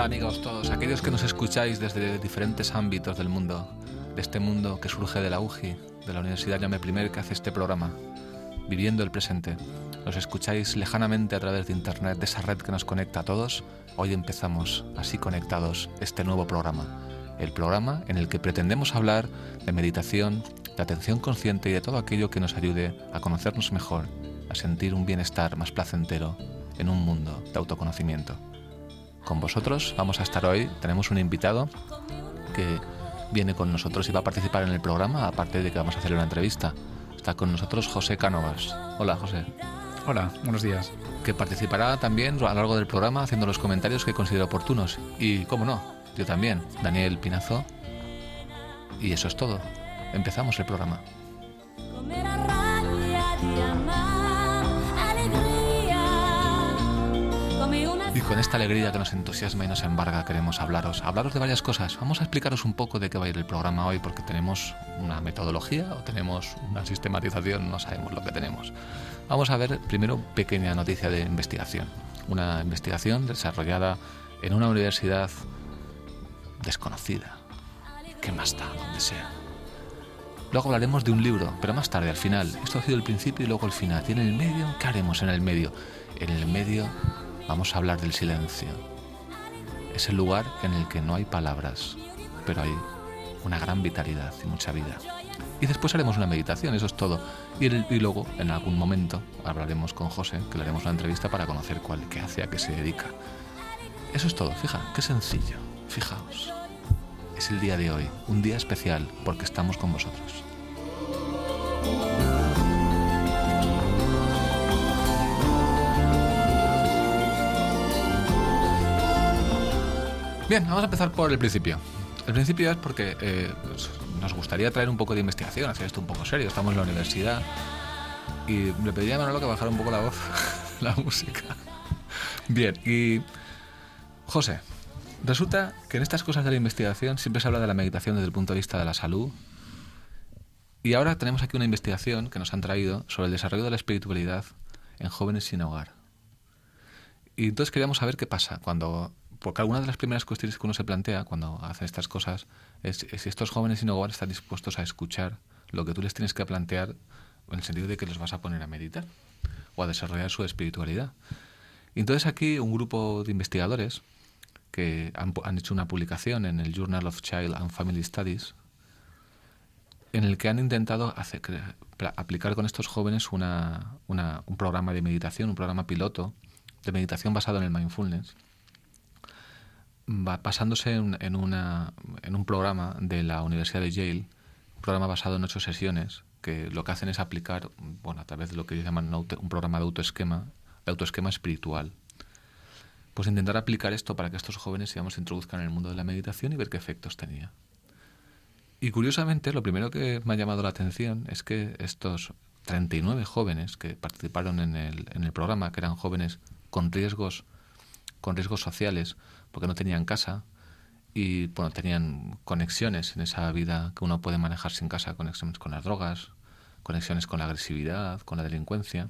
Hola amigos todos, aquellos que nos escucháis desde diferentes ámbitos del mundo, de este mundo que surge de la UGI, de la Universidad Llame Primer que hace este programa, viviendo el presente. Nos escucháis lejanamente a través de Internet, de esa red que nos conecta a todos. Hoy empezamos, así conectados, este nuevo programa. El programa en el que pretendemos hablar de meditación, de atención consciente y de todo aquello que nos ayude a conocernos mejor, a sentir un bienestar más placentero en un mundo de autoconocimiento con vosotros. Vamos a estar hoy, tenemos un invitado que viene con nosotros y va a participar en el programa, aparte de que vamos a hacer una entrevista. Está con nosotros José Cánovas. Hola, José. Hola, buenos días. Que participará también a lo largo del programa haciendo los comentarios que considera oportunos. Y, cómo no, yo también, Daniel Pinazo. Y eso es todo. Empezamos el programa. Y con esta alegría que nos entusiasma y nos embarga queremos hablaros, hablaros de varias cosas. Vamos a explicaros un poco de qué va a ir el programa hoy porque tenemos una metodología o tenemos una sistematización, no sabemos lo que tenemos. Vamos a ver primero pequeña noticia de investigación. Una investigación desarrollada en una universidad desconocida. ¿Qué más da? Donde sea. Luego hablaremos de un libro, pero más tarde, al final. Esto ha sido el principio y luego el final. ¿Y en el medio? ¿Qué haremos en el medio? En el medio vamos a hablar del silencio. Es el lugar en el que no hay palabras, pero hay una gran vitalidad y mucha vida. Y después haremos una meditación, eso es todo. Y, luego, en algún momento, hablaremos con José, que le haremos una entrevista para conocer cuál, qué hace, a qué se dedica. Eso es todo, fija, qué sencillo. Fijaos. Es el día de hoy, un día especial porque estamos con vosotros. Bien, vamos a empezar por el principio. El principio es porque eh, nos gustaría traer un poco de investigación, hacer esto un poco serio. Estamos en la universidad y le pediría a Manolo que bajara un poco la voz, la música. Bien, y José, resulta que en estas cosas de la investigación siempre se habla de la meditación desde el punto de vista de la salud. Y ahora tenemos aquí una investigación que nos han traído sobre el desarrollo de la espiritualidad en jóvenes sin hogar. Y entonces queríamos saber qué pasa cuando porque alguna de las primeras cuestiones que uno se plantea cuando hace estas cosas es, si estos jóvenes sin hogar están dispuestos a escuchar lo que tú les tienes que plantear en el sentido de que los vas a poner a meditar o a desarrollar su espiritualidad. Y entonces aquí un grupo de investigadores que han, hecho una publicación en el Journal of Child and Family Studies en el que han intentado hacer, aplicar con estos jóvenes una, un programa de meditación, un programa piloto de meditación basado en el mindfulness basándose en, un programa de la Universidad de Yale, un programa basado en ocho sesiones, que lo que hacen es aplicar, bueno, a través de lo que ellos llaman un programa de autoesquema, de autoesquema espiritual. Pues intentar aplicar esto para que estos jóvenes, digamos, se introduzcan en el mundo de la meditación y ver qué efectos tenía. Y curiosamente, lo primero que me ha llamado la atención es que estos 39 jóvenes que participaron en el, en el programa, que eran jóvenes con riesgos, con riesgos sociales, porque no tenían casa y bueno, tenían conexiones en esa vida que uno puede manejar sin casa, conexiones con las drogas, conexiones con la agresividad, con la delincuencia.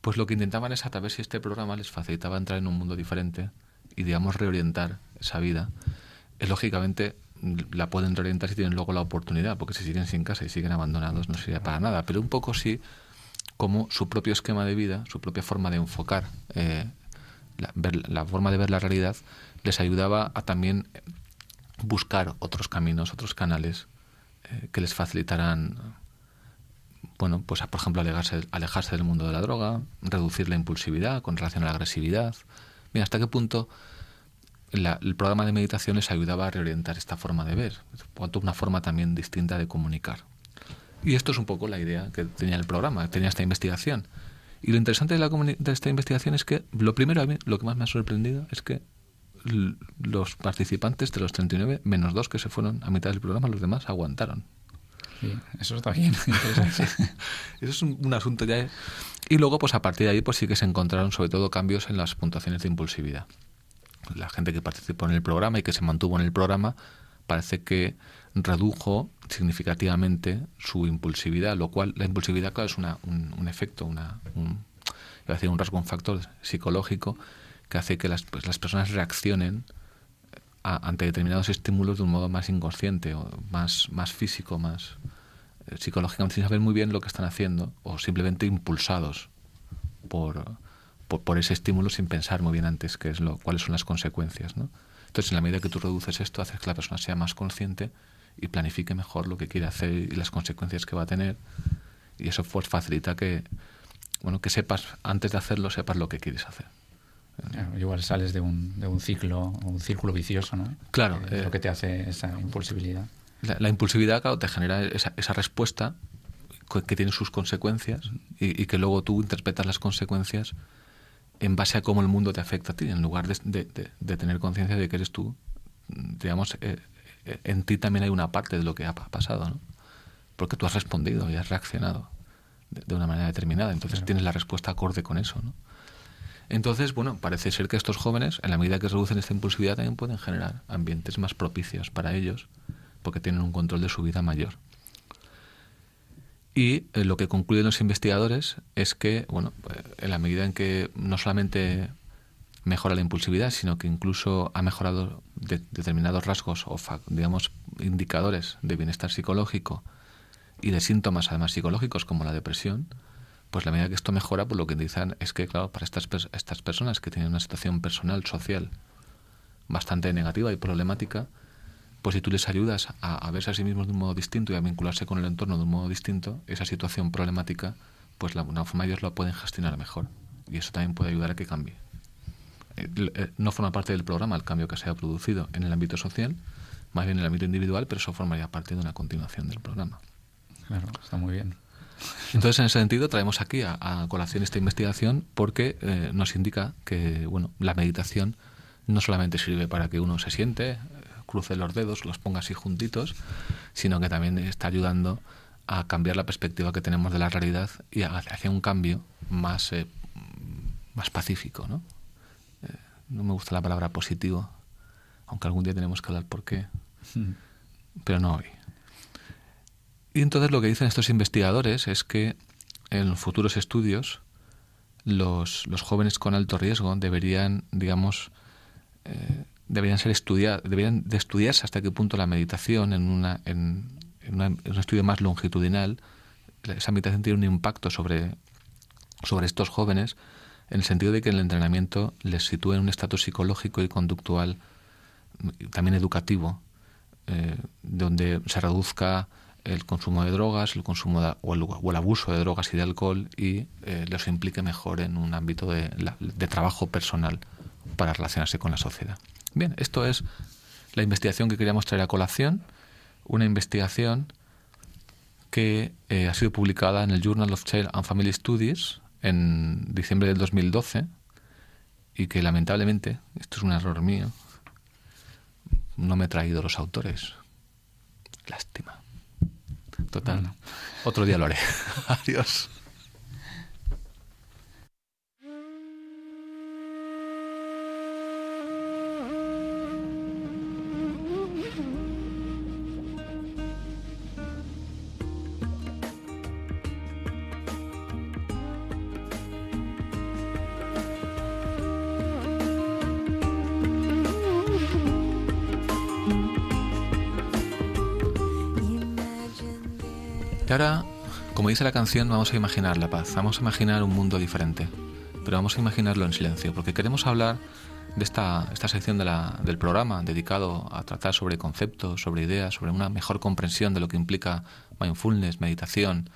Pues lo que intentaban es a través de este programa les facilitaba entrar en un mundo diferente y digamos reorientar esa vida. Es lógicamente la pueden reorientar si tienen luego la oportunidad, porque si siguen sin casa y siguen abandonados no sería para nada, pero un poco sí como su propio esquema de vida, su propia forma de enfocar eh, la, forma de ver la realidad les ayudaba a también buscar otros caminos, otros canales eh, que les facilitaran, bueno, pues por ejemplo alejarse, alejarse del mundo de la droga, reducir la impulsividad con relación a la agresividad. Mira, hasta qué punto el programa de meditación les ayudaba a reorientar esta forma de ver, una forma también distinta de comunicar. Y esto es un poco la idea que tenía el programa, tenía esta investigación. Y lo interesante de, la de esta investigación es que, lo primero, a mí, lo que más me ha sorprendido es que los participantes de los 39, menos dos que se fueron a mitad del programa, los demás aguantaron. Sí, eso está bien. eso es un, asunto ya. Y luego, pues a partir de ahí, pues sí que se encontraron sobre todo cambios en las puntuaciones de impulsividad. La gente que participó en el programa y que se mantuvo en el programa parece que redujo significativamente su impulsividad, lo cual la impulsividad claro, es una, un, efecto, una, un, decir, un rasgo, un factor psicológico que hace que las, pues, las personas reaccionen ante determinados estímulos de un modo más inconsciente o más, más físico, más eh, psicológicamente, sin saber muy bien lo que están haciendo o simplemente impulsados por, por, ese estímulo sin pensar muy bien antes qué es lo, cuáles son las consecuencias. ¿no? Entonces, en la medida que tú reduces esto, haces que la persona sea más consciente y planifique mejor lo que quiere hacer y las consecuencias que va a tener. Y eso pues, facilita que, bueno, que sepas, antes de hacerlo, sepas lo que quieres hacer. igual sales de un, de un ciclo, un círculo vicioso, ¿no? Claro. es lo eh, que te hace esa impulsividad. La, impulsividad, claro, te genera esa, esa, respuesta que tiene sus consecuencias y, que luego tú interpretas las consecuencias en base a cómo el mundo te afecta a ti, en lugar de, de, tener conciencia de que eres tú, digamos, eh, eh, en ti también hay una parte de lo que ha pasado, ¿no? Porque tú has respondido y has reaccionado de, una manera determinada, entonces tienes la respuesta acorde con eso, ¿no? Entonces, bueno, parece ser que estos jóvenes, en la medida que reducen esta impulsividad, también pueden generar ambientes más propicios para ellos, porque tienen un control de su vida mayor. Y eh, lo que concluyen los investigadores es que, bueno, eh, en la medida en que no solamente mejora la impulsividad, sino que incluso ha mejorado determinados rasgos o, digamos, indicadores de bienestar psicológico y de síntomas además psicológicos como la depresión, pues la medida que esto mejora, pues lo que dicen es que, claro, para estas, estas personas que tienen una situación personal, social, bastante negativa y problemática, pues si tú les ayudas a, verse a sí mismos de un modo distinto y a vincularse con el entorno de un modo distinto, esa situación problemática, pues la, una forma ellos la pueden gestionar mejor. Y eso también puede ayudar a que cambie. Eh, eh, no forma parte del programa el cambio que se ha producido en el ámbito social, más bien en el ámbito individual, pero eso formaría parte de una continuación del programa. Claro, está muy bien. Entonces, en ese sentido, traemos aquí a, colación esta investigación porque eh, nos indica que bueno, la meditación no solamente sirve para que uno se siente, cruce los dedos, los ponga así juntitos, sino que también está ayudando a cambiar la perspectiva que tenemos de la realidad y hacia un cambio más, eh, más pacífico. ¿no? Eh, no me gusta la palabra positivo, aunque algún día tenemos que hablar por qué, hmm. pero no hoy. Y entonces lo que dicen estos investigadores es que en futuros estudios los, los jóvenes con alto riesgo deberían, digamos, eh, deberían ser estudiadas, deberían de estudiarse hasta qué punto la meditación en, una, en, un estudio más longitudinal, esa meditación tiene un impacto sobre, sobre estos jóvenes en el sentido de que el entrenamiento les sitúe en un estatus psicológico y conductual también educativo, eh, donde se reduzca el consumo de drogas, el consumo o, el, abuso de drogas y de alcohol y eh, los implique mejor en un ámbito de, de trabajo personal para relacionarse con la sociedad. Bien, esto es la investigación que queríamos traer a colación, una investigación que eh, ha sido publicada en el Journal of Child and Family Studies en diciembre del 2012 y que lamentablemente, esto es un error mío, no me he traído los autores. Lástima. Total. Otro día lo haré. Adiós. Y ahora, como dice la canción, vamos a imaginar la paz, vamos a imaginar un mundo diferente, pero vamos a imaginarlo en silencio, porque queremos hablar de esta, esta sección del programa dedicado a tratar sobre conceptos, sobre ideas, sobre una mejor comprensión de lo que implica mindfulness, meditación,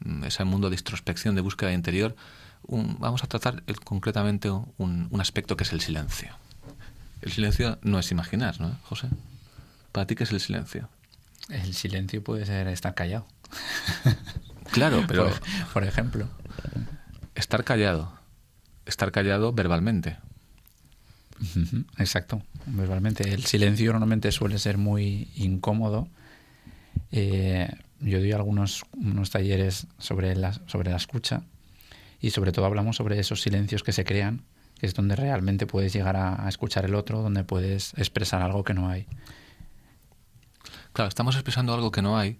mm, ese mundo de introspección, de búsqueda interior. vamos a tratar concretamente un, un aspecto que es el silencio. El silencio no es imaginar, ¿no, José? ¿Para ti qué es el silencio? El silencio puede ser estar callado. claro, pero... Por, ejemplo. Estar callado. Estar callado verbalmente. Exacto, verbalmente. El silencio normalmente suele ser muy incómodo. Eh, yo doy algunos unos talleres sobre la, sobre la escucha y sobre todo hablamos sobre esos silencios que se crean, que es donde realmente puedes llegar a, a escuchar el otro, donde puedes expresar algo que no hay. Estamos expresando algo que no hay,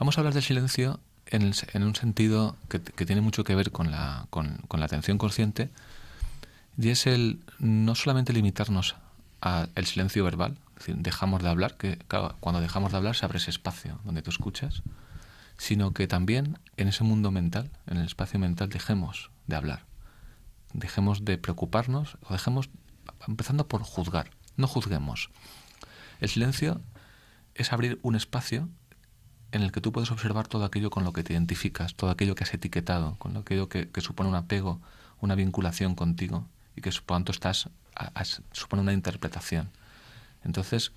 Vamos a hablar del silencio en, un sentido que, tiene mucho que ver con la, con, la atención consciente y es el no solamente limitarnos al silencio verbal, dejamos de hablar, que cuando dejamos de hablar se abre ese espacio donde tú escuchas, sino que también en ese mundo mental, en el espacio mental, dejemos de hablar. Dejemos de preocuparnos o dejemos, empezando por juzgar. No juzguemos. El silencio es abrir un espacio en el que tú puedes observar todo aquello con lo que te identificas, todo aquello que has etiquetado, con aquello que, supone un apego, una vinculación contigo y que por tanto estás, supone una interpretación. Entonces,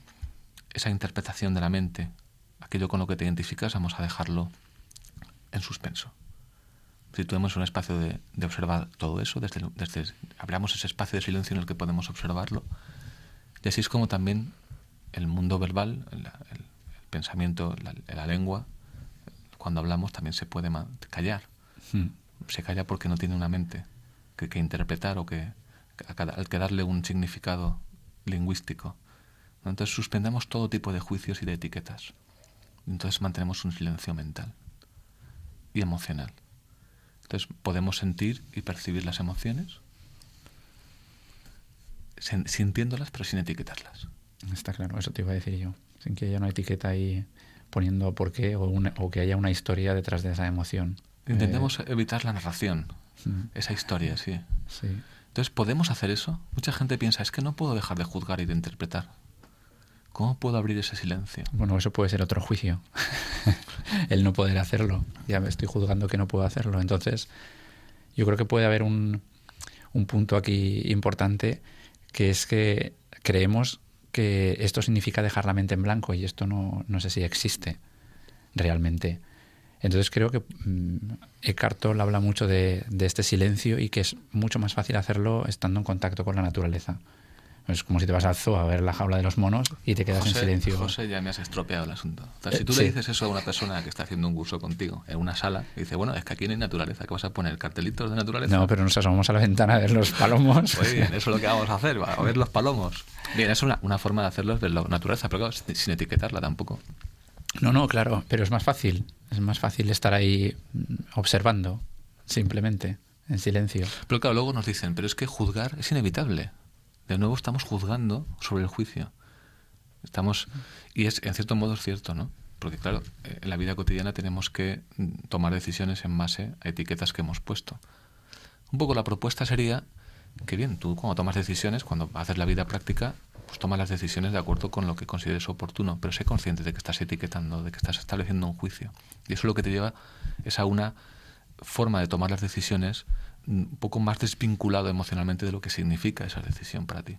esa interpretación de la mente, aquello con lo que te identificas, vamos a dejarlo en suspenso. Si tenemos un espacio de, observar todo eso, desde, desde, abramos ese espacio de silencio en el que podemos observarlo, y así es como también el mundo verbal, el, pensamiento, la, lengua, cuando hablamos también se puede callar. Hmm. Se calla porque no tiene una mente que, que interpretar o que, al que darle un significado lingüístico. Entonces suspendemos todo tipo de juicios y de etiquetas. Entonces mantenemos un silencio mental y emocional. Entonces podemos sentir y percibir las emociones sintiéndolas pero sin etiquetarlas. Está claro, eso te iba a decir yo. Sin que haya una etiqueta ahí poniendo por qué o, o que haya una historia detrás de esa emoción. Intentemos eh, evitar la narración, esa historia, sí. Sí. Entonces, ¿podemos hacer eso? Mucha gente piensa, es que no puedo dejar de juzgar y de interpretar. ¿Cómo puedo abrir ese silencio? Bueno, eso puede ser otro juicio. El no poder hacerlo. Ya me estoy juzgando que no puedo hacerlo. Entonces, yo creo que puede haber un, un punto aquí importante, que es que creemos que esto significa dejar la mente en blanco y esto no, no sé si existe realmente. Entonces creo que mm, Eckhart Tolle habla mucho de, este silencio y que es mucho más fácil hacerlo estando en contacto con la naturaleza. Es como si te vas al zoo a ver la jaula de los monos y te quedas en silencio. José, ya me has estropeado el asunto. si eh, tú le dices eso a una persona que está haciendo un curso contigo en una sala, y dice, bueno, es que aquí no hay naturaleza, ¿qué vas a poner? ¿Cartelitos de naturaleza? No, pero nos asomamos a la ventana a ver los palomos. Muy bien, eso es lo que vamos a hacer, a ver los palomos. Bien, es una, una forma de hacerlo es ver la naturaleza, pero claro, sin etiquetarla tampoco. No, no, claro, pero es más fácil. Es más fácil estar ahí mm, observando, simplemente, en silencio. Pero claro, luego nos dicen, pero es que juzgar es inevitable. De nuevo estamos juzgando sobre el juicio. Estamos, y es en cierto modo es cierto, ¿no? Porque claro, en la vida cotidiana tenemos que mm, tomar decisiones en base a etiquetas que hemos puesto. Un poco la propuesta sería que bien, tú cuando tomas decisiones, cuando haces la vida práctica, pues toma las decisiones de acuerdo con lo que consideres oportuno, pero sé consciente de que estás etiquetando, de que estás estableciendo un juicio. Y eso lo que te lleva es a una forma de tomar las decisiones un poco más desvinculado emocionalmente de lo que significa esa decisión para ti.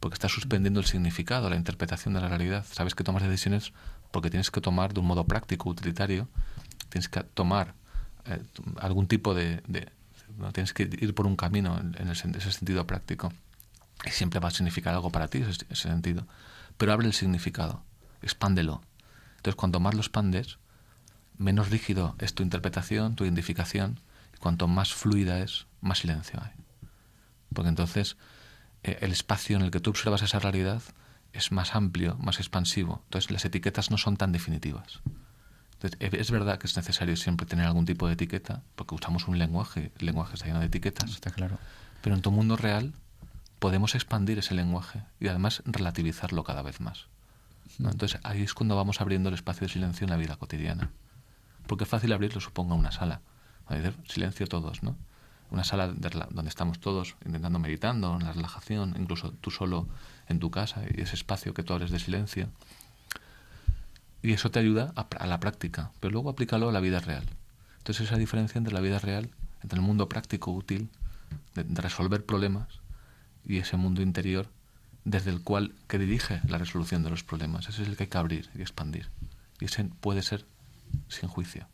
Porque estás suspendiendo el significado, la interpretación de la realidad. Sabes que tomas decisiones porque tienes que tomar de un modo práctico, utilitario, tienes que tomar eh, algún tipo de, ¿no? tienes que ir por un camino en, ese sentido práctico. Y siempre va a significar algo para ti ese, sentido. Pero abre el significado, expándelo. Entonces, cuanto más lo expandes, menos rígido es tu interpretación, tu identificación, cuanto más fluida es, más silencio hay. Porque entonces eh, el espacio en el que tú observas esa realidad es más amplio, más expansivo. Entonces las etiquetas no son tan definitivas. Entonces, es verdad que es necesario siempre tener algún tipo de etiqueta, porque usamos un lenguaje, el lenguaje está lleno de etiquetas. Está claro. Pero en tu mundo real podemos expandir ese lenguaje y además relativizarlo cada vez más. Entonces ahí es cuando vamos abriendo el espacio de silencio en la vida cotidiana. Porque es fácil abrirlo, supongo, una sala. Silencio todos, ¿no? Una sala donde estamos todos intentando meditando, en la relajación, incluso tú solo en tu casa y ese espacio que tú abres de silencio. Y eso te ayuda a, la práctica, pero luego aplícalo a la vida real. Entonces esa diferencia entre la vida real, entre el mundo práctico útil, de resolver problemas, y ese mundo interior desde el cual que dirige la resolución de los problemas. Ese es el que hay que abrir y expandir. Y ese puede ser sin juicio.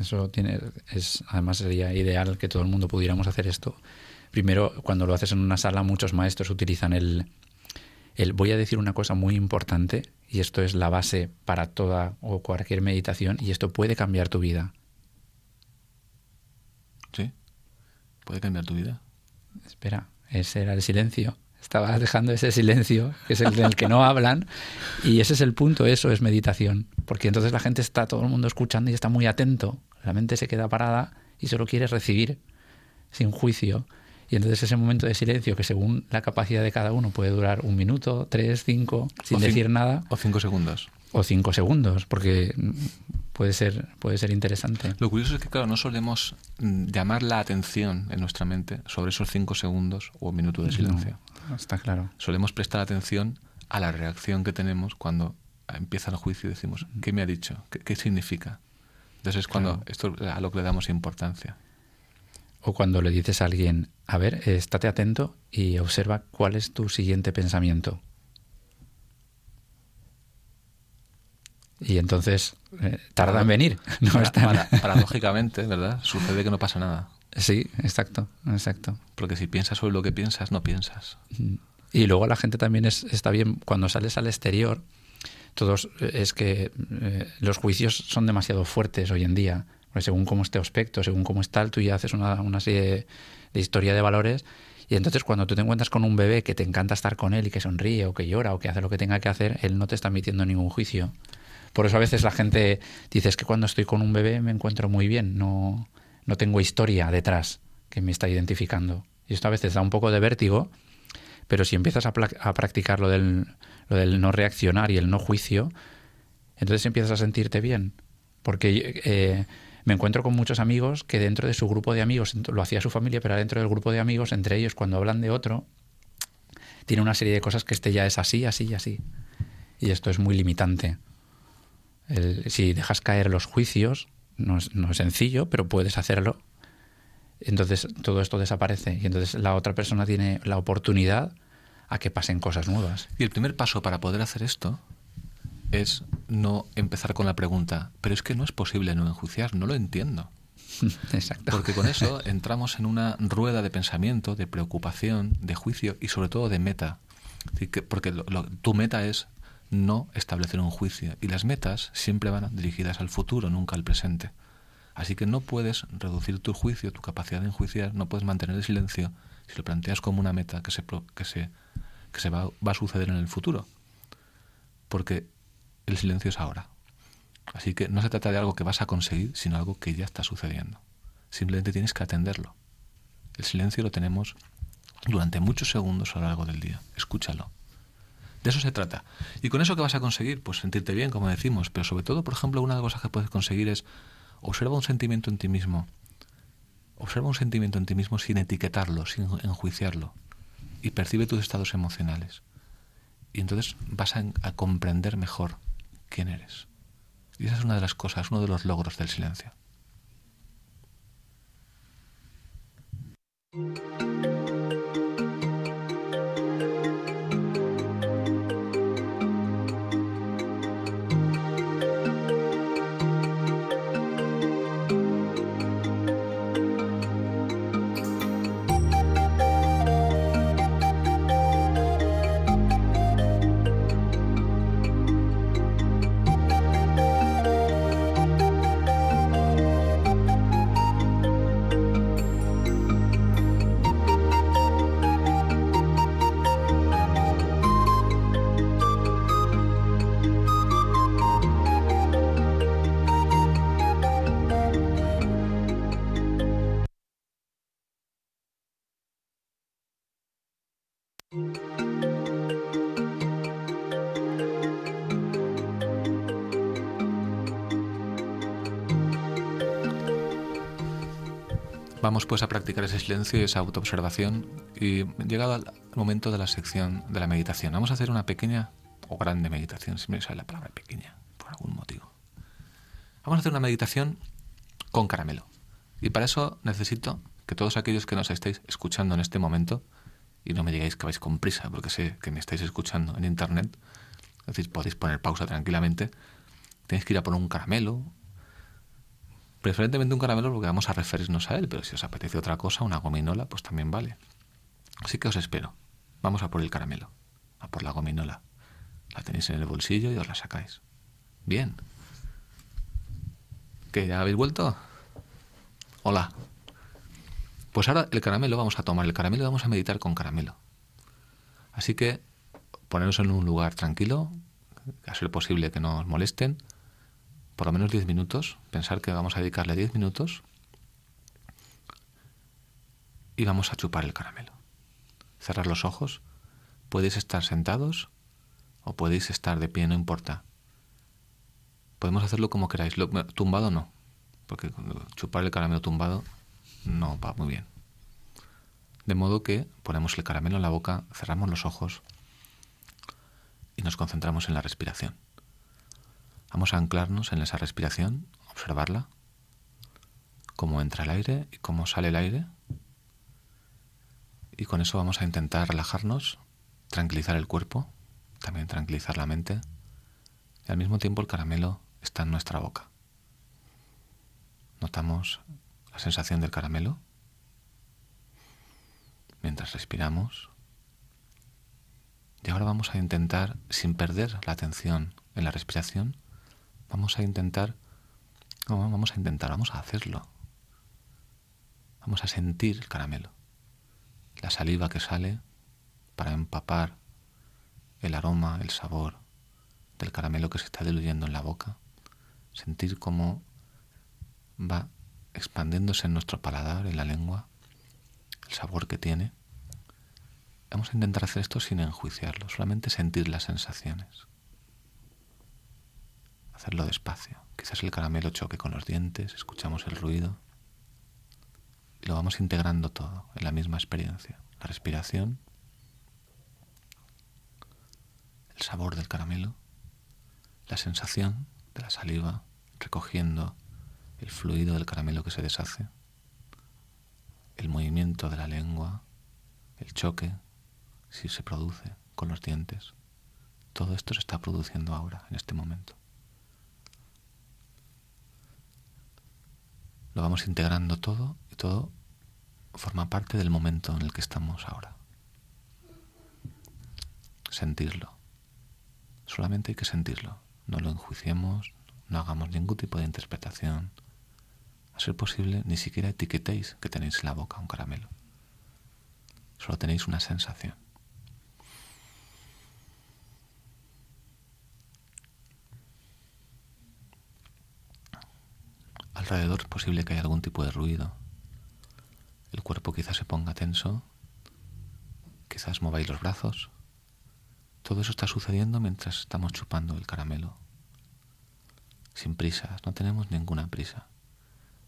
Eso tiene, es, además sería ideal que todo el mundo pudiéramos hacer esto. Primero, cuando lo haces en una sala, muchos maestros utilizan el, el voy a decir una cosa muy importante y esto es la base para toda o cualquier meditación y esto puede cambiar tu vida. Sí, puede cambiar tu vida. Espera, ese era el silencio. Estabas dejando ese silencio, que es el del que no hablan, y ese es el punto, eso es meditación. Porque entonces la gente está, todo el mundo escuchando y está muy atento. La mente se queda parada y solo quiere recibir, sin juicio. Y entonces ese momento de silencio, que según la capacidad de cada uno puede durar un minuto, tres, cinco, sin decir nada. O cinco segundos. O cinco segundos, porque puede ser, puede ser interesante. Lo curioso es que, claro, no solemos mm, llamar la atención en nuestra mente sobre esos cinco segundos o un minuto de silencio. Está claro. Solemos prestar atención a la reacción que tenemos cuando empieza el juicio y decimos, ¿qué me ha dicho? ¿Qué, significa? Entonces es cuando esto a lo que le damos importancia. O cuando le dices a alguien, a ver, estate atento y observa cuál es tu siguiente pensamiento. Y entonces eh, tarda en venir. No para, paradójicamente, ¿verdad? Sucede que no pasa nada. Sí, exacto, exacto. Porque si piensas sobre lo que piensas, no piensas. Y luego la gente también es, está bien, cuando sales al exterior, todos eh, es que eh, los juicios son demasiado fuertes hoy en día. Porque según cómo esté aspecto, según cómo está, tú ya haces una, una serie de, historia de valores. Y entonces cuando tú te encuentras con un bebé que te encanta estar con él y que sonríe o que llora o que hace lo que tenga que hacer, él no te está emitiendo ningún juicio. Por eso a veces la gente dice es que cuando estoy con un bebé me encuentro muy bien, no, no tengo historia detrás que me está identificando. Y esto a veces da un poco de vértigo, pero si empiezas a, practicar lo del, lo del no reaccionar y el no juicio, entonces empiezas a sentirte bien. Porque eh, me encuentro con muchos amigos que dentro de su grupo de amigos, lo hacía su familia, pero dentro del grupo de amigos, entre ellos, cuando hablan de otro, tiene una serie de cosas que este ya es así, así y así. Y esto es muy limitante. si dejas caer los juicios, no es, no es sencillo, pero puedes hacerlo. Entonces todo esto desaparece y entonces la otra persona tiene la oportunidad a que pasen cosas nuevas. Y el primer paso para poder hacer esto es no empezar con la pregunta, pero es que no es posible no enjuiciar, no lo entiendo. Exacto. Porque con eso entramos en una rueda de pensamiento, de preocupación, de juicio y sobre todo de meta. Porque tu meta es no establecer un juicio y las metas siempre van dirigidas al futuro, nunca al presente. Así que no puedes reducir tu juicio, tu capacidad de enjuiciar, no puedes mantener el silencio si lo planteas como una meta que se, que se, que se va, va a suceder en el futuro. Porque el silencio es ahora. Así que no se trata de algo que vas a conseguir, sino algo que ya está sucediendo. Simplemente tienes que atenderlo. El silencio lo tenemos durante muchos segundos a lo largo del día. Escúchalo. De eso se trata. ¿Y con eso qué vas a conseguir? Pues sentirte bien, como decimos, pero sobre todo, por ejemplo, una de las cosas que puedes conseguir es observa un sentimiento en ti mismo. Observa un sentimiento en ti mismo sin etiquetarlo, sin enjuiciarlo. Y percibe tus estados emocionales. Y entonces vas a, comprender mejor quién eres. Y esa es una de las cosas, uno de los logros del silencio. Vamos pues a practicar ese silencio y esa autoobservación y llegado al momento de la sección de la meditación. Vamos a hacer una pequeña o grande meditación, si me sale la palabra pequeña, por algún motivo. Vamos a hacer una meditación con caramelo. Y para eso necesito que todos aquellos que nos estéis escuchando en este momento, y no me digáis que vais con prisa, porque sé que me estáis escuchando en internet, es decir, podéis poner pausa tranquilamente, tenéis que ir a poner un caramelo Preferentemente un caramelo porque vamos a referirnos a él, pero si os apetece otra cosa, una gominola, pues también vale. Así que os espero. Vamos a por el caramelo, a por la gominola. La tenéis en el bolsillo y os la sacáis. Bien. ¿Qué? ¿Ya habéis vuelto? Hola. Pues ahora el caramelo vamos a tomar el caramelo y vamos a meditar con caramelo. Así que poneros en un lugar tranquilo, a ser posible que no os molesten por lo menos 10 minutos, pensar que vamos a dedicarle 10 minutos y vamos a chupar el caramelo. Cerrar los ojos. Podéis estar sentados o podéis estar de pie, no importa. Podemos hacerlo como queráis. tumbado no, porque chupar el caramelo tumbado no va muy bien. De modo que ponemos el caramelo en la boca, cerramos los ojos y nos concentramos en la respiración. Vamos a anclarnos en esa respiración, observarla, cómo entra el aire y cómo sale el aire. Y con eso vamos a intentar relajarnos, tranquilizar el cuerpo, también tranquilizar la mente. Y al mismo tiempo el caramelo está en nuestra boca. Notamos la sensación del caramelo mientras respiramos. Y ahora vamos a intentar, sin perder la atención en la respiración, vamos a intentar, vamos a intentar, vamos a hacerlo. Vamos a sentir el caramelo, la saliva que sale para empapar el aroma, el sabor del caramelo que se está diluyendo en la boca, sentir cómo va expandiéndose en nuestro paladar, en la lengua, el sabor que tiene. Vamos a intentar hacer esto sin enjuiciarlo, solamente sentir las sensaciones. Hacerlo despacio. Quizás el caramelo choque con los dientes, escuchamos el ruido y lo vamos integrando todo en la misma experiencia. La respiración, el sabor del caramelo, la sensación de la saliva recogiendo el fluido del caramelo que se deshace, el movimiento de la lengua, el choque, si se produce con los dientes. Todo esto se está produciendo ahora, en este momento. Lo vamos integrando todo y todo forma parte del momento en el que estamos ahora. Sentirlo. Solamente hay que sentirlo. No lo enjuiciemos, no hagamos ningún tipo de interpretación. A ser posible, ni siquiera etiquetéis que tenéis en la boca un caramelo. Solo tenéis una sensación. Alrededor es posible que haya algún tipo de ruido. El cuerpo quizás se ponga tenso. Quizás mováis los brazos. Todo eso está sucediendo mientras estamos chupando el caramelo. Sin prisas, no tenemos ninguna prisa.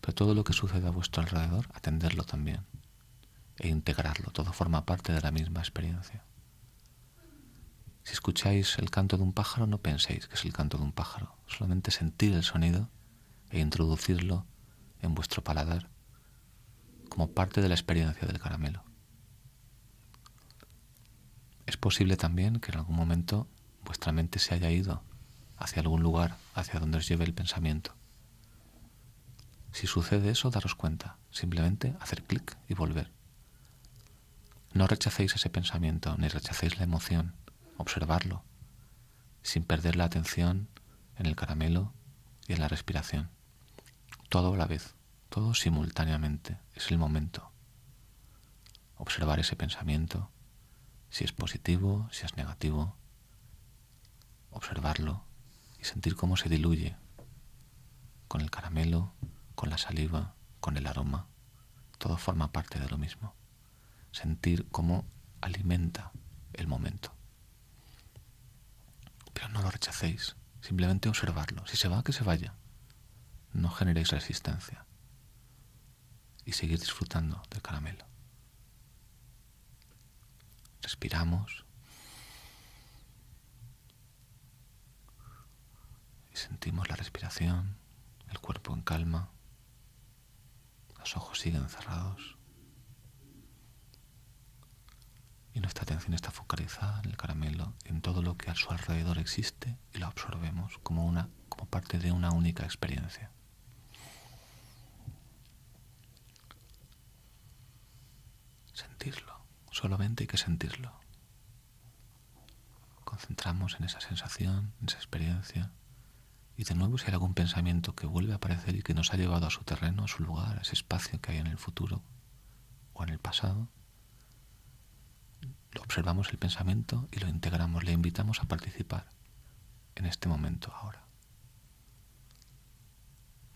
Pero todo lo que sucede a vuestro alrededor, atenderlo también e integrarlo. Todo forma parte de la misma experiencia. Si escucháis el canto de un pájaro, no penséis que es el canto de un pájaro. Solamente sentir el sonido e introducirlo en vuestro paladar como parte de la experiencia del caramelo. Es posible también que en algún momento vuestra mente se haya ido hacia algún lugar, hacia donde os lleve el pensamiento. Si sucede eso, daros cuenta, simplemente hacer clic y volver. No rechacéis ese pensamiento, ni rechacéis la emoción, observarlo, sin perder la atención en el caramelo y en la respiración. Todo a la vez, todo simultáneamente, es el momento. Observar ese pensamiento, si es positivo, si es negativo, observarlo y sentir cómo se diluye con el caramelo, con la saliva, con el aroma. Todo forma parte de lo mismo. Sentir cómo alimenta el momento. Pero no lo rechacéis, simplemente observarlo. Si se va, que se vaya no generéis resistencia y seguir disfrutando del caramelo. Respiramos y sentimos la respiración, el cuerpo en calma, los ojos siguen cerrados y nuestra atención está focalizada en el caramelo, en todo lo que a su alrededor existe y lo absorbemos como, una, como parte de una única experiencia. Sentirlo, solamente hay que sentirlo. Concentramos en esa sensación, en esa experiencia, y de nuevo si hay algún pensamiento que vuelve a aparecer y que nos ha llevado a su terreno, a su lugar, a ese espacio que hay en el futuro o en el pasado, observamos el pensamiento y lo integramos, le invitamos a participar en este momento ahora.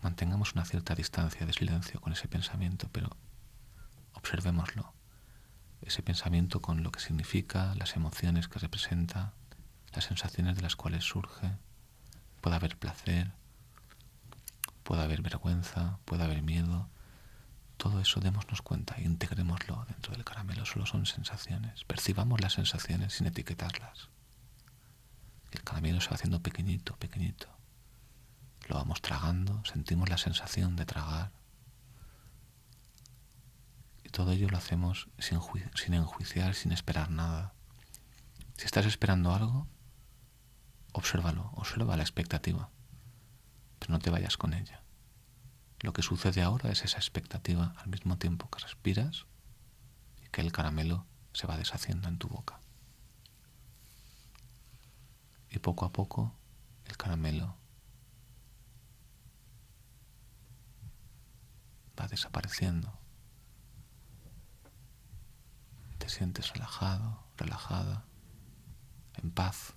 Mantengamos una cierta distancia de silencio con ese pensamiento, pero observémoslo. Ese pensamiento con lo que significa, las emociones que representa, las sensaciones de las cuales surge. Puede haber placer, puede haber vergüenza, puede haber miedo. Todo eso démonos cuenta integrémoslo dentro del caramelo. Solo son sensaciones. Percibamos las sensaciones sin etiquetarlas. El caramelo se va haciendo pequeñito, pequeñito. Lo vamos tragando, sentimos la sensación de tragar. Todo ello lo hacemos sin, sin enjuiciar, sin esperar nada. Si estás esperando algo, obsérvalo, observa la expectativa, pero no te vayas con ella. Lo que sucede ahora es esa expectativa al mismo tiempo que respiras y que el caramelo se va deshaciendo en tu boca. Y poco a poco el caramelo va desapareciendo. Te sientes relajado, relajada, en paz.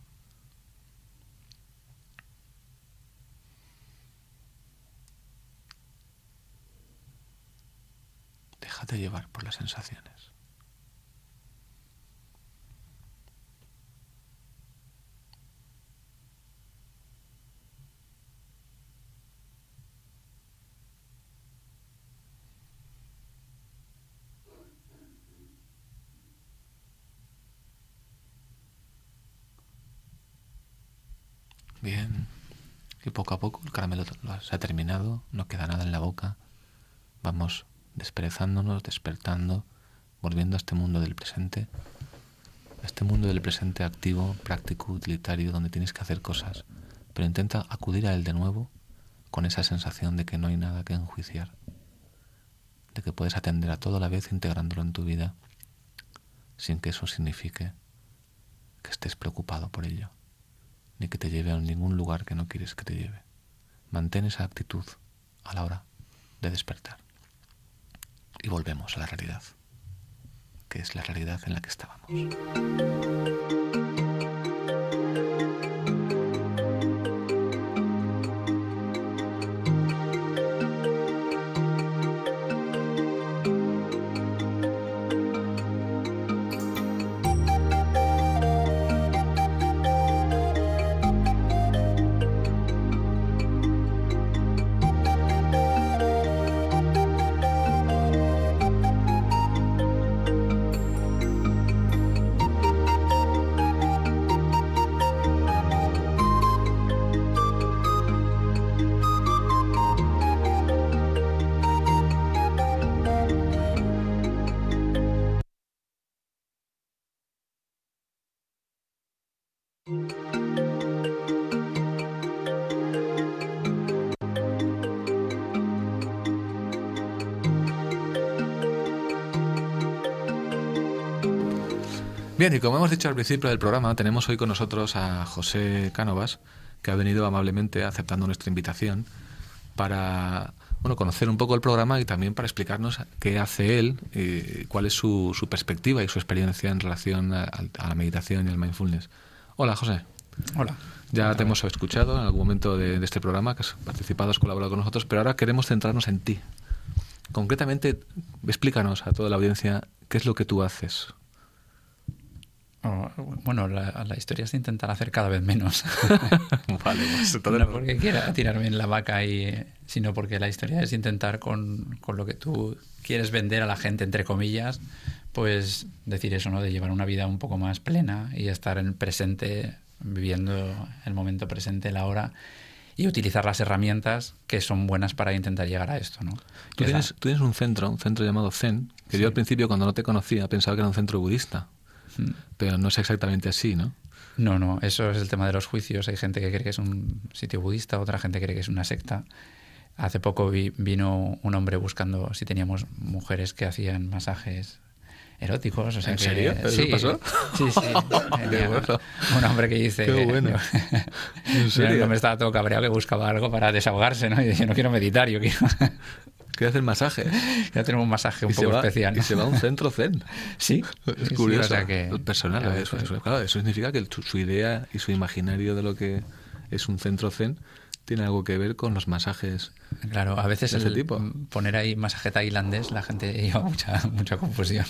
Déjate llevar por las sensaciones. Bien. Y poco a poco el caramelo se ha terminado, no queda nada en la boca. Vamos desperezándonos, despertando, volviendo a este mundo del presente, a este mundo del presente activo, práctico, utilitario, donde tienes que hacer cosas. Pero intenta acudir a él de nuevo con esa sensación de que no hay nada que enjuiciar, de que puedes atender a todo a la vez integrándolo en tu vida, sin que eso signifique que estés preocupado por ello ni que te lleve a ningún lugar que no quieres que te lleve. Mantén esa actitud a la hora de despertar. Y volvemos a la realidad, que es la realidad en la que estábamos. Bien, y como hemos dicho al principio del programa, tenemos hoy con nosotros a José Cánovas, que ha venido amablemente aceptando nuestra invitación para bueno, conocer un poco el programa y también para explicarnos qué hace él, y cuál es su, su perspectiva y su experiencia en relación a, la meditación y al mindfulness. Hola, José. Hola. Ya te hemos escuchado en algún momento de, de, este programa, que has participado, has colaborado con nosotros, pero ahora queremos centrarnos en ti. Concretamente, explícanos a toda la audiencia qué es lo que tú haces. Bueno, la, historia es intentar hacer cada vez menos. vale, pues no porque quiera tirarme en la vaca, y, sino porque la historia es intentar con, con, lo que tú quieres vender a la gente, entre comillas, pues decir eso, ¿no? De llevar una vida un poco más plena y estar en el presente, viviendo el momento presente, la hora, y utilizar las herramientas que son buenas para intentar llegar a esto, ¿no? Tú tienes, tú tienes un centro, un centro llamado Zen, que yo al principio cuando no te conocía pensaba que era un centro budista. Pero no es exactamente así, ¿no? No, no, eso es el tema de los juicios. Hay gente que cree que es un sitio budista, otra gente cree que es una secta. Hace poco vino un hombre buscando si teníamos mujeres que hacían masajes eróticos. O sea ¿En serio? ¿Eso sí, pasó? Sí, sí. Un hombre que dice... Qué bueno. ¿En serio? me estaba todo cabreado que buscaba algo para desahogarse, ¿no? Y dice, no quiero meditar, yo quiero... Quiere hacer masaje. Ya tenemos un masaje un poco especial. Y se va a un centro zen. Sí. Es curioso. Personal. Eso, claro, eso significa que su idea y su imaginario de lo que es un centro zen tiene algo que ver con los masajes. Claro, a veces de ese el tipo. poner ahí masaje tailandés la gente lleva mucha, mucha confusión.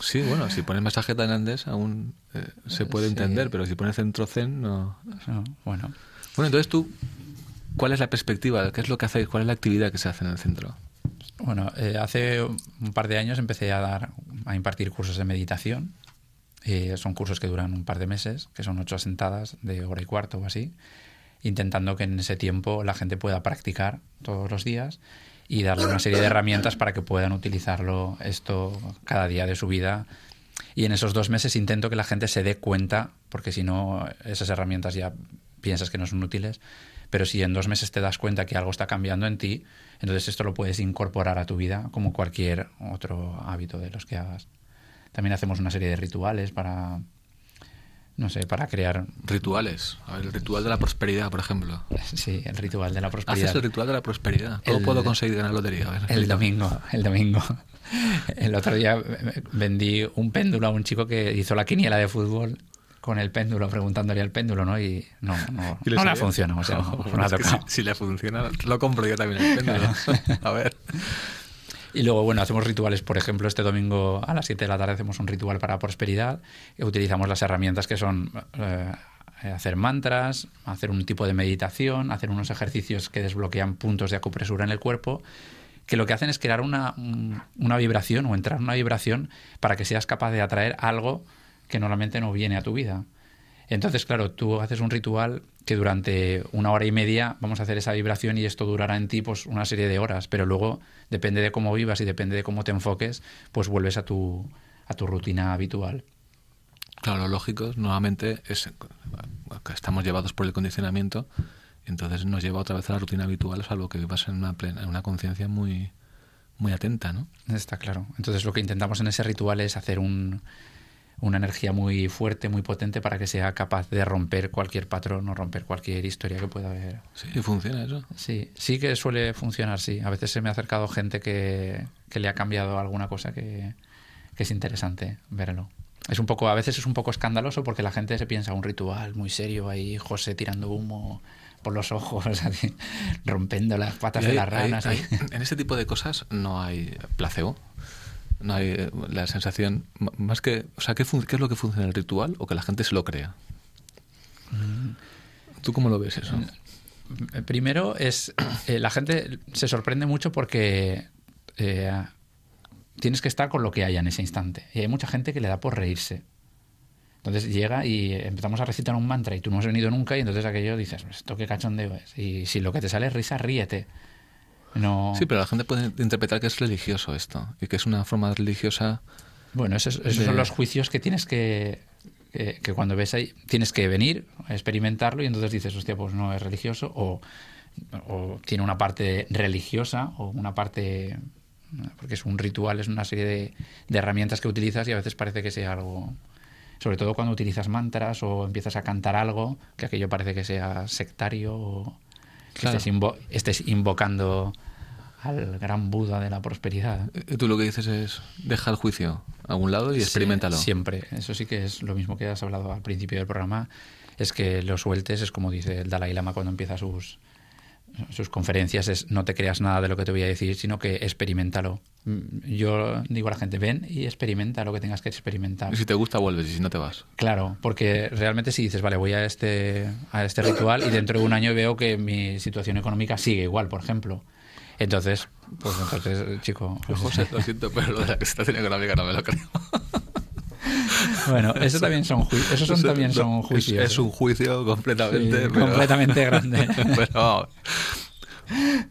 Sí, bueno, si pones masaje tailandés aún eh, se puede Sí. entender, pero si pones centro zen no. No, bueno, Bueno, entonces tú, ¿cuál es la perspectiva? ¿Qué es lo que hacéis? ¿Cuál es la actividad que se hace en el centro? Bueno, eh, hace un par de años empecé a dar, a impartir cursos de meditación. Eh, son cursos que duran un par de meses, que son ocho sentadas de hora y cuarto o así, intentando que en ese tiempo la gente pueda practicar todos los días y darle una serie de herramientas para que puedan utilizarlo esto cada día de su vida. Y en esos dos meses intento que la gente se dé cuenta, porque si no, esas herramientas ya piensas que no son útiles, pero si en dos meses te das cuenta que algo está cambiando en ti, entonces esto lo puedes incorporar a tu vida como cualquier otro hábito de los que hagas. También hacemos una serie de rituales para, no sé, para crear, Rituales. El ritual de la prosperidad, por ejemplo. sí, el ritual de la prosperidad. Haces el ritual de la prosperidad. ¿Cómo El- puedo conseguir ganar lotería? A ver, El domingo, el domingo. El otro día vendí un péndulo a un chico que hizo la quiniela de fútbol con el péndulo, preguntándole al péndulo, ¿no? Y no, no, ¿Y le no le funciona, o sea, no, no ha si, si le funciona, lo compro yo también el péndulo. A ver. Y luego, bueno, hacemos rituales, por ejemplo, este domingo a las 7 de la tarde hacemos un ritual para prosperidad. utilizamos las herramientas que son eh, hacer mantras, hacer un tipo de meditación, hacer unos ejercicios que desbloquean puntos de acupresura en el cuerpo, que lo que hacen es crear una, un- una vibración o entrar en una vibración para que seas capaz de atraer algo que normalmente no viene a tu vida. Entonces, claro, tú haces un ritual que durante una hora y media vamos a hacer esa vibración y esto durará en ti pues una serie de horas, pero luego depende de cómo vivas y depende de cómo te enfoques, pues vuelves a tu a tu rutina habitual. Claro, lo lógico nuevamente es estamos llevados por el condicionamiento, entonces nos lleva otra vez a la rutina habitual, salvo que vivas en una, plena, en una conciencia muy, muy atenta, ¿no? Está claro. Entonces lo que intentamos en ese ritual es hacer un, una energía muy fuerte, muy potente para que sea capaz de romper cualquier patrón o romper cualquier historia que pueda haber. Sí, funciona eso. Sí, sí que suele funcionar, sí. A veces se me ha acercado gente que, que le ha cambiado alguna cosa que, que es interesante verlo. Es un poco, a veces es un poco escandaloso porque la gente se piensa un ritual muy serio ahí, José tirando humo por los ojos, así, rompiendo las patas de las ranas. ahí. en este tipo de cosas no hay placebo. No hay eh, la sensación, más que, o sea, ¿qué, qué es lo que funciona en el ritual o que la gente se lo crea? ¿Tú cómo lo ves eso? Eh, Primero es eh, la gente se sorprende mucho porque eh, tienes que estar con lo que haya en ese instante. Y hay mucha gente que le da por reírse. Entonces llega y empezamos a recitar un mantra y tú no has venido nunca y entonces aquello dices, esto qué cachondeo es. Y si lo que te sale es risa, ríete. No... Sí, pero la gente puede interpretar que es religioso esto y que es una forma religiosa. Bueno, esos, esos de- son los juicios que tienes que, que, que cuando ves ahí, tienes que venir a experimentarlo y entonces dices, hostia, pues no es religioso o, o tiene una parte religiosa o una parte, porque es un ritual, es una serie de, de herramientas que utilizas y a veces parece que sea algo, sobre todo cuando utilizas mantras o empiezas a cantar algo, que aquello parece que sea sectario o que Claro. estés, invo- estés invocando al gran Buda de la prosperidad. Tú lo que dices es, deja el juicio a un lado y Sí, experimentalo. siempre. Eso sí que es lo mismo que has hablado al principio del programa. Es que lo sueltes, es como dice el Dalai Lama cuando empieza sus, sus conferencias, es no te creas nada de lo que te voy a decir, sino que experimentalo. Mm, Yo digo a la gente, ven y experimenta lo que tengas que experimentar. Y si te gusta, vuelves y si no te vas. Claro, porque realmente si dices, vale, voy a este, a este ritual y dentro de un año veo que mi situación económica sigue igual, por ejemplo. Entonces, pues entonces, chico, pues, José, lo siento, pero lo de la situación económica no me lo creo. bueno, eso también son juicios. Esos son Eso- también son es- juicios. Es, un juicio completamente. Sí, pero- completamente grande. pero,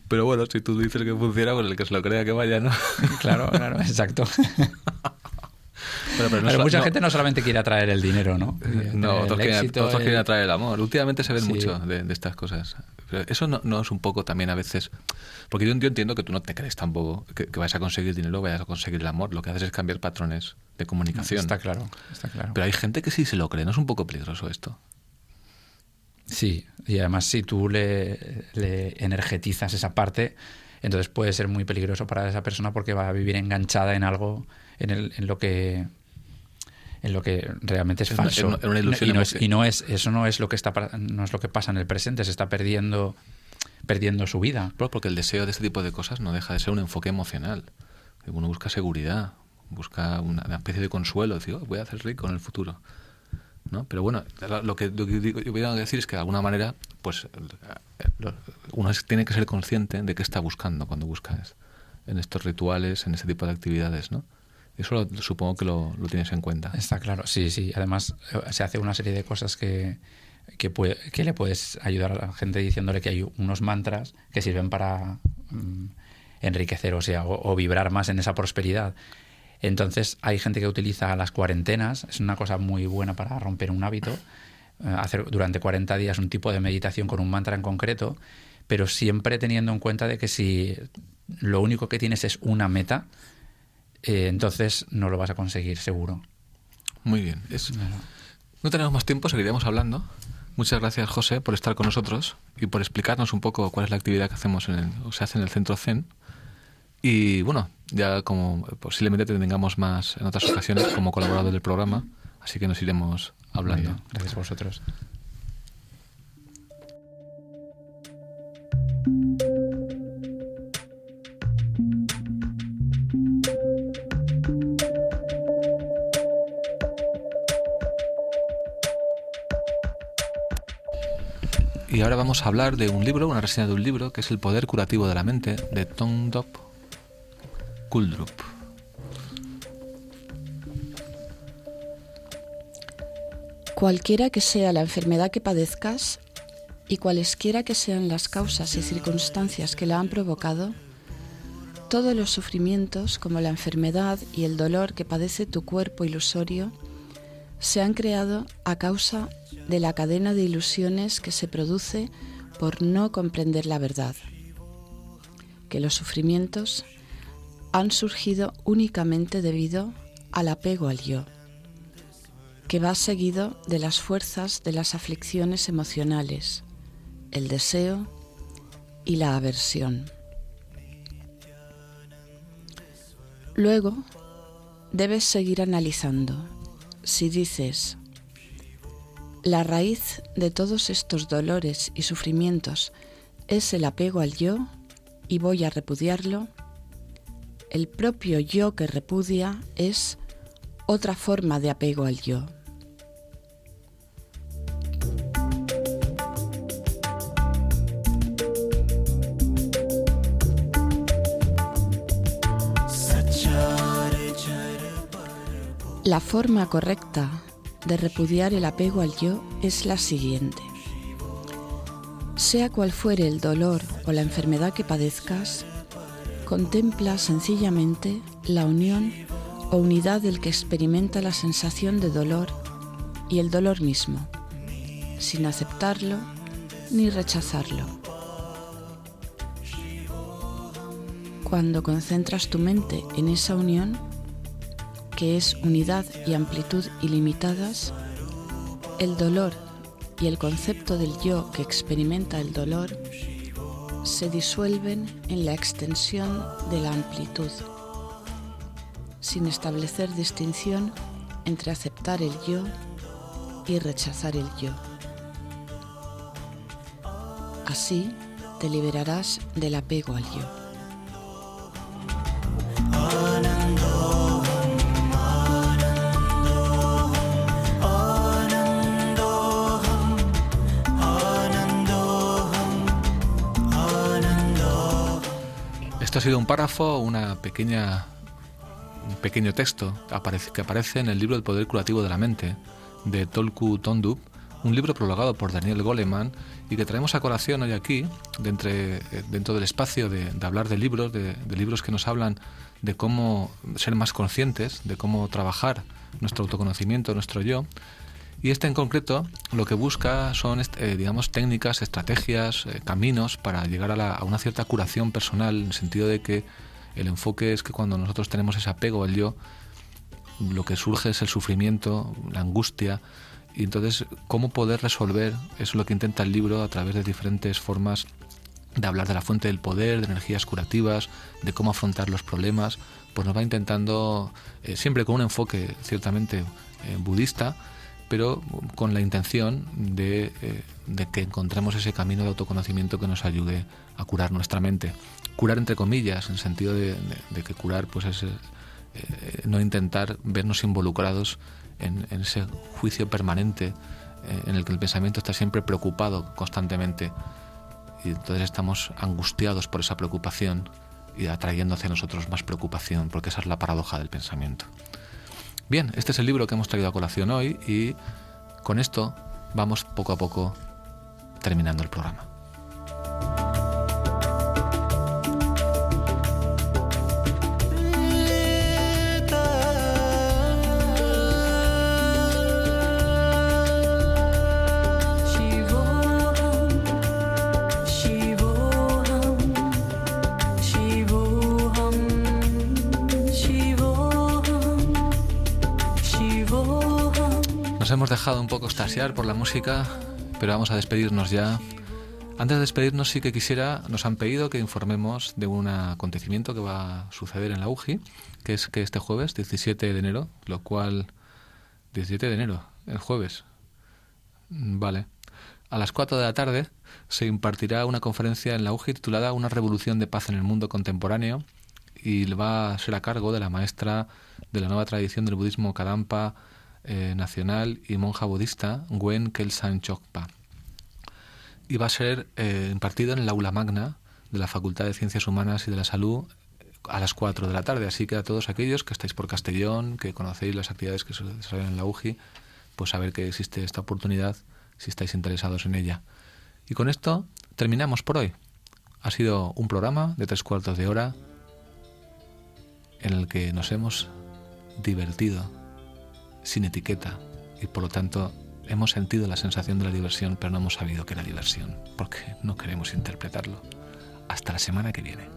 pero bueno, si tú dices que funciona, pues el que se lo crea que vaya, ¿no? Claro, claro, exacto. Pero, pero no Pero so- mucha no- gente no solamente quiere atraer el dinero, ¿no? No, El otros quieren, éxito, otros el- quieren atraer el amor. Últimamente se ven Sí. mucho de, de estas cosas. Pero eso no, no es un poco también a veces... Porque yo, yo entiendo que tú no te crees tampoco que, que vayas a conseguir dinero, vayas a conseguir el amor. Lo que haces es cambiar patrones de comunicación. Está claro, está claro. Pero hay gente que sí se lo cree. ¿No es un poco peligroso esto? Sí, y además si tú le, le energetizas esa parte, entonces puede ser muy peligroso para esa persona porque va a vivir enganchada en algo, en, el, en lo que en lo que realmente es Es falso en una- en una ilusión y, no es, emocional. y no es eso no es lo que está no es lo que pasa en el presente se está perdiendo perdiendo su vida. Porque el deseo de este tipo de cosas no deja de ser un enfoque emocional. Uno busca seguridad, busca una, especie de consuelo, decir, oh, voy a ser rico en el futuro. ¿no? Pero bueno, lo que, yo voy a decir es que de alguna manera, pues uno tiene que ser consciente de qué está buscando cuando busca en estos rituales, en ese tipo de actividades, ¿no? Eso supongo que lo, tienes en cuenta. Está claro, sí, sí. Además, eh, se hace una serie de cosas que, que, que le puedes ayudar a la gente diciéndole que hay unos mantras que sirven para mm, enriquecer, o sea, o, vibrar más en esa prosperidad. Entonces, hay gente que utiliza las cuarentenas, es una cosa muy buena para romper un hábito, eh, hacer durante 40 días un tipo de meditación con un mantra en concreto, pero siempre teniendo en cuenta de que si lo único que tienes es una meta, eh, entonces no lo vas a conseguir seguro. Muy bien. no tenemos más tiempo, seguiremos hablando. Muchas gracias, José, por estar con nosotros y por explicarnos un poco cuál es la actividad que hacemos en el, o se hace en el Centro Zen. Y bueno, ya como posiblemente tengamos más en otras ocasiones como colaborador del programa, así que nos iremos hablando. Gracias a vosotros. Y ahora vamos a hablar de un libro, una reseña de un libro, que es El poder curativo de la mente, de Tongdop Kuldrup. Cualquiera que sea la enfermedad que padezcas y cualesquiera que sean las causas y circunstancias que la han provocado, todos los sufrimientos como la enfermedad y el dolor que padece tu cuerpo ilusorio se han creado a causa de la cadena de ilusiones que se produce por no comprender la verdad, que los sufrimientos han surgido únicamente debido al apego al yo, que va seguido de las fuerzas de las aflicciones emocionales, el deseo y la aversión. Luego, debes seguir analizando si dices, la raíz de todos estos dolores y sufrimientos es el apego al yo y voy a repudiarlo, el propio yo que repudia es otra forma de apego al yo. La forma correcta de repudiar el apego al yo es la siguiente. Sea cual fuere el dolor o la enfermedad que padezcas, contempla sencillamente la unión o unidad del que experimenta la sensación de dolor y el dolor mismo, sin aceptarlo ni rechazarlo. Cuando concentras tu mente en esa unión, que es unidad y amplitud ilimitadas, el dolor y el concepto del yo que experimenta el dolor se disuelven en la extensión de la amplitud, sin establecer distinción entre aceptar el yo y rechazar el yo. Así te liberarás del apego al yo. Sido un párrafo, una pequeña, un pequeño texto que aparece en el libro El Poder Curativo de la Mente de Tolku Tondup, un libro prologado por Daniel Goleman y que traemos a colación hoy aquí, eh, dentro del espacio de, hablar de libros, de, libros que nos hablan de cómo ser más conscientes, de cómo trabajar nuestro autoconocimiento, nuestro yo. Y este en concreto lo que busca son, eh, digamos, técnicas, estrategias, eh, caminos para llegar a, una cierta curación personal, en el sentido de que el enfoque es que cuando nosotros tenemos ese apego al yo, lo que surge es el sufrimiento, la angustia, y entonces cómo poder resolver, eso es lo que intenta el libro a través de diferentes formas de hablar de la fuente del poder, de energías curativas, de cómo afrontar los problemas, pues nos va intentando, eh, siempre con un enfoque ciertamente budista, pero con la intención de, que encontremos ese camino de autoconocimiento que nos ayude a curar nuestra mente. Curar entre comillas, en sentido de, que curar pues es no intentar vernos involucrados en, ese juicio permanente en el que el pensamiento está siempre preocupado constantemente y entonces estamos angustiados por esa preocupación y atrayendo hacia nosotros más preocupación, porque esa es la paradoja del pensamiento. Bien, este es el libro que hemos traído a colación hoy y con esto vamos poco a poco terminando el programa. Hemos dejado un poco estasiar por la música, pero vamos a despedirnos ya. Antes de despedirnos sí que quisiera, nos han pedido que informemos de un acontecimiento que va a suceder en la UGI, que es que este jueves, 17 de enero, lo cual... 17 de enero, el jueves. Vale. A las 4 de la tarde se impartirá una conferencia en la UGI titulada Una revolución de paz en el mundo contemporáneo y va a ser a cargo de la maestra de la nueva tradición del budismo Kadampa, eh, nacional y monja budista Gwen Kelsan Chokpa. Y va a ser eh, impartido en el aula magna de la Facultad de Ciencias Humanas y de la Salud a las 4 de la tarde. Así que a todos aquellos que estáis por Castellón, que conocéis las actividades que se desarrollan en la UGI, pues saber que existe esta oportunidad si estáis interesados en ella. Y con esto terminamos por hoy. Ha sido un programa de tres cuartos de hora en el que nos hemos divertido sin etiqueta y por lo tanto hemos sentido la sensación de la diversión pero no hemos sabido que era diversión porque no queremos interpretarlo. Hasta la semana que viene.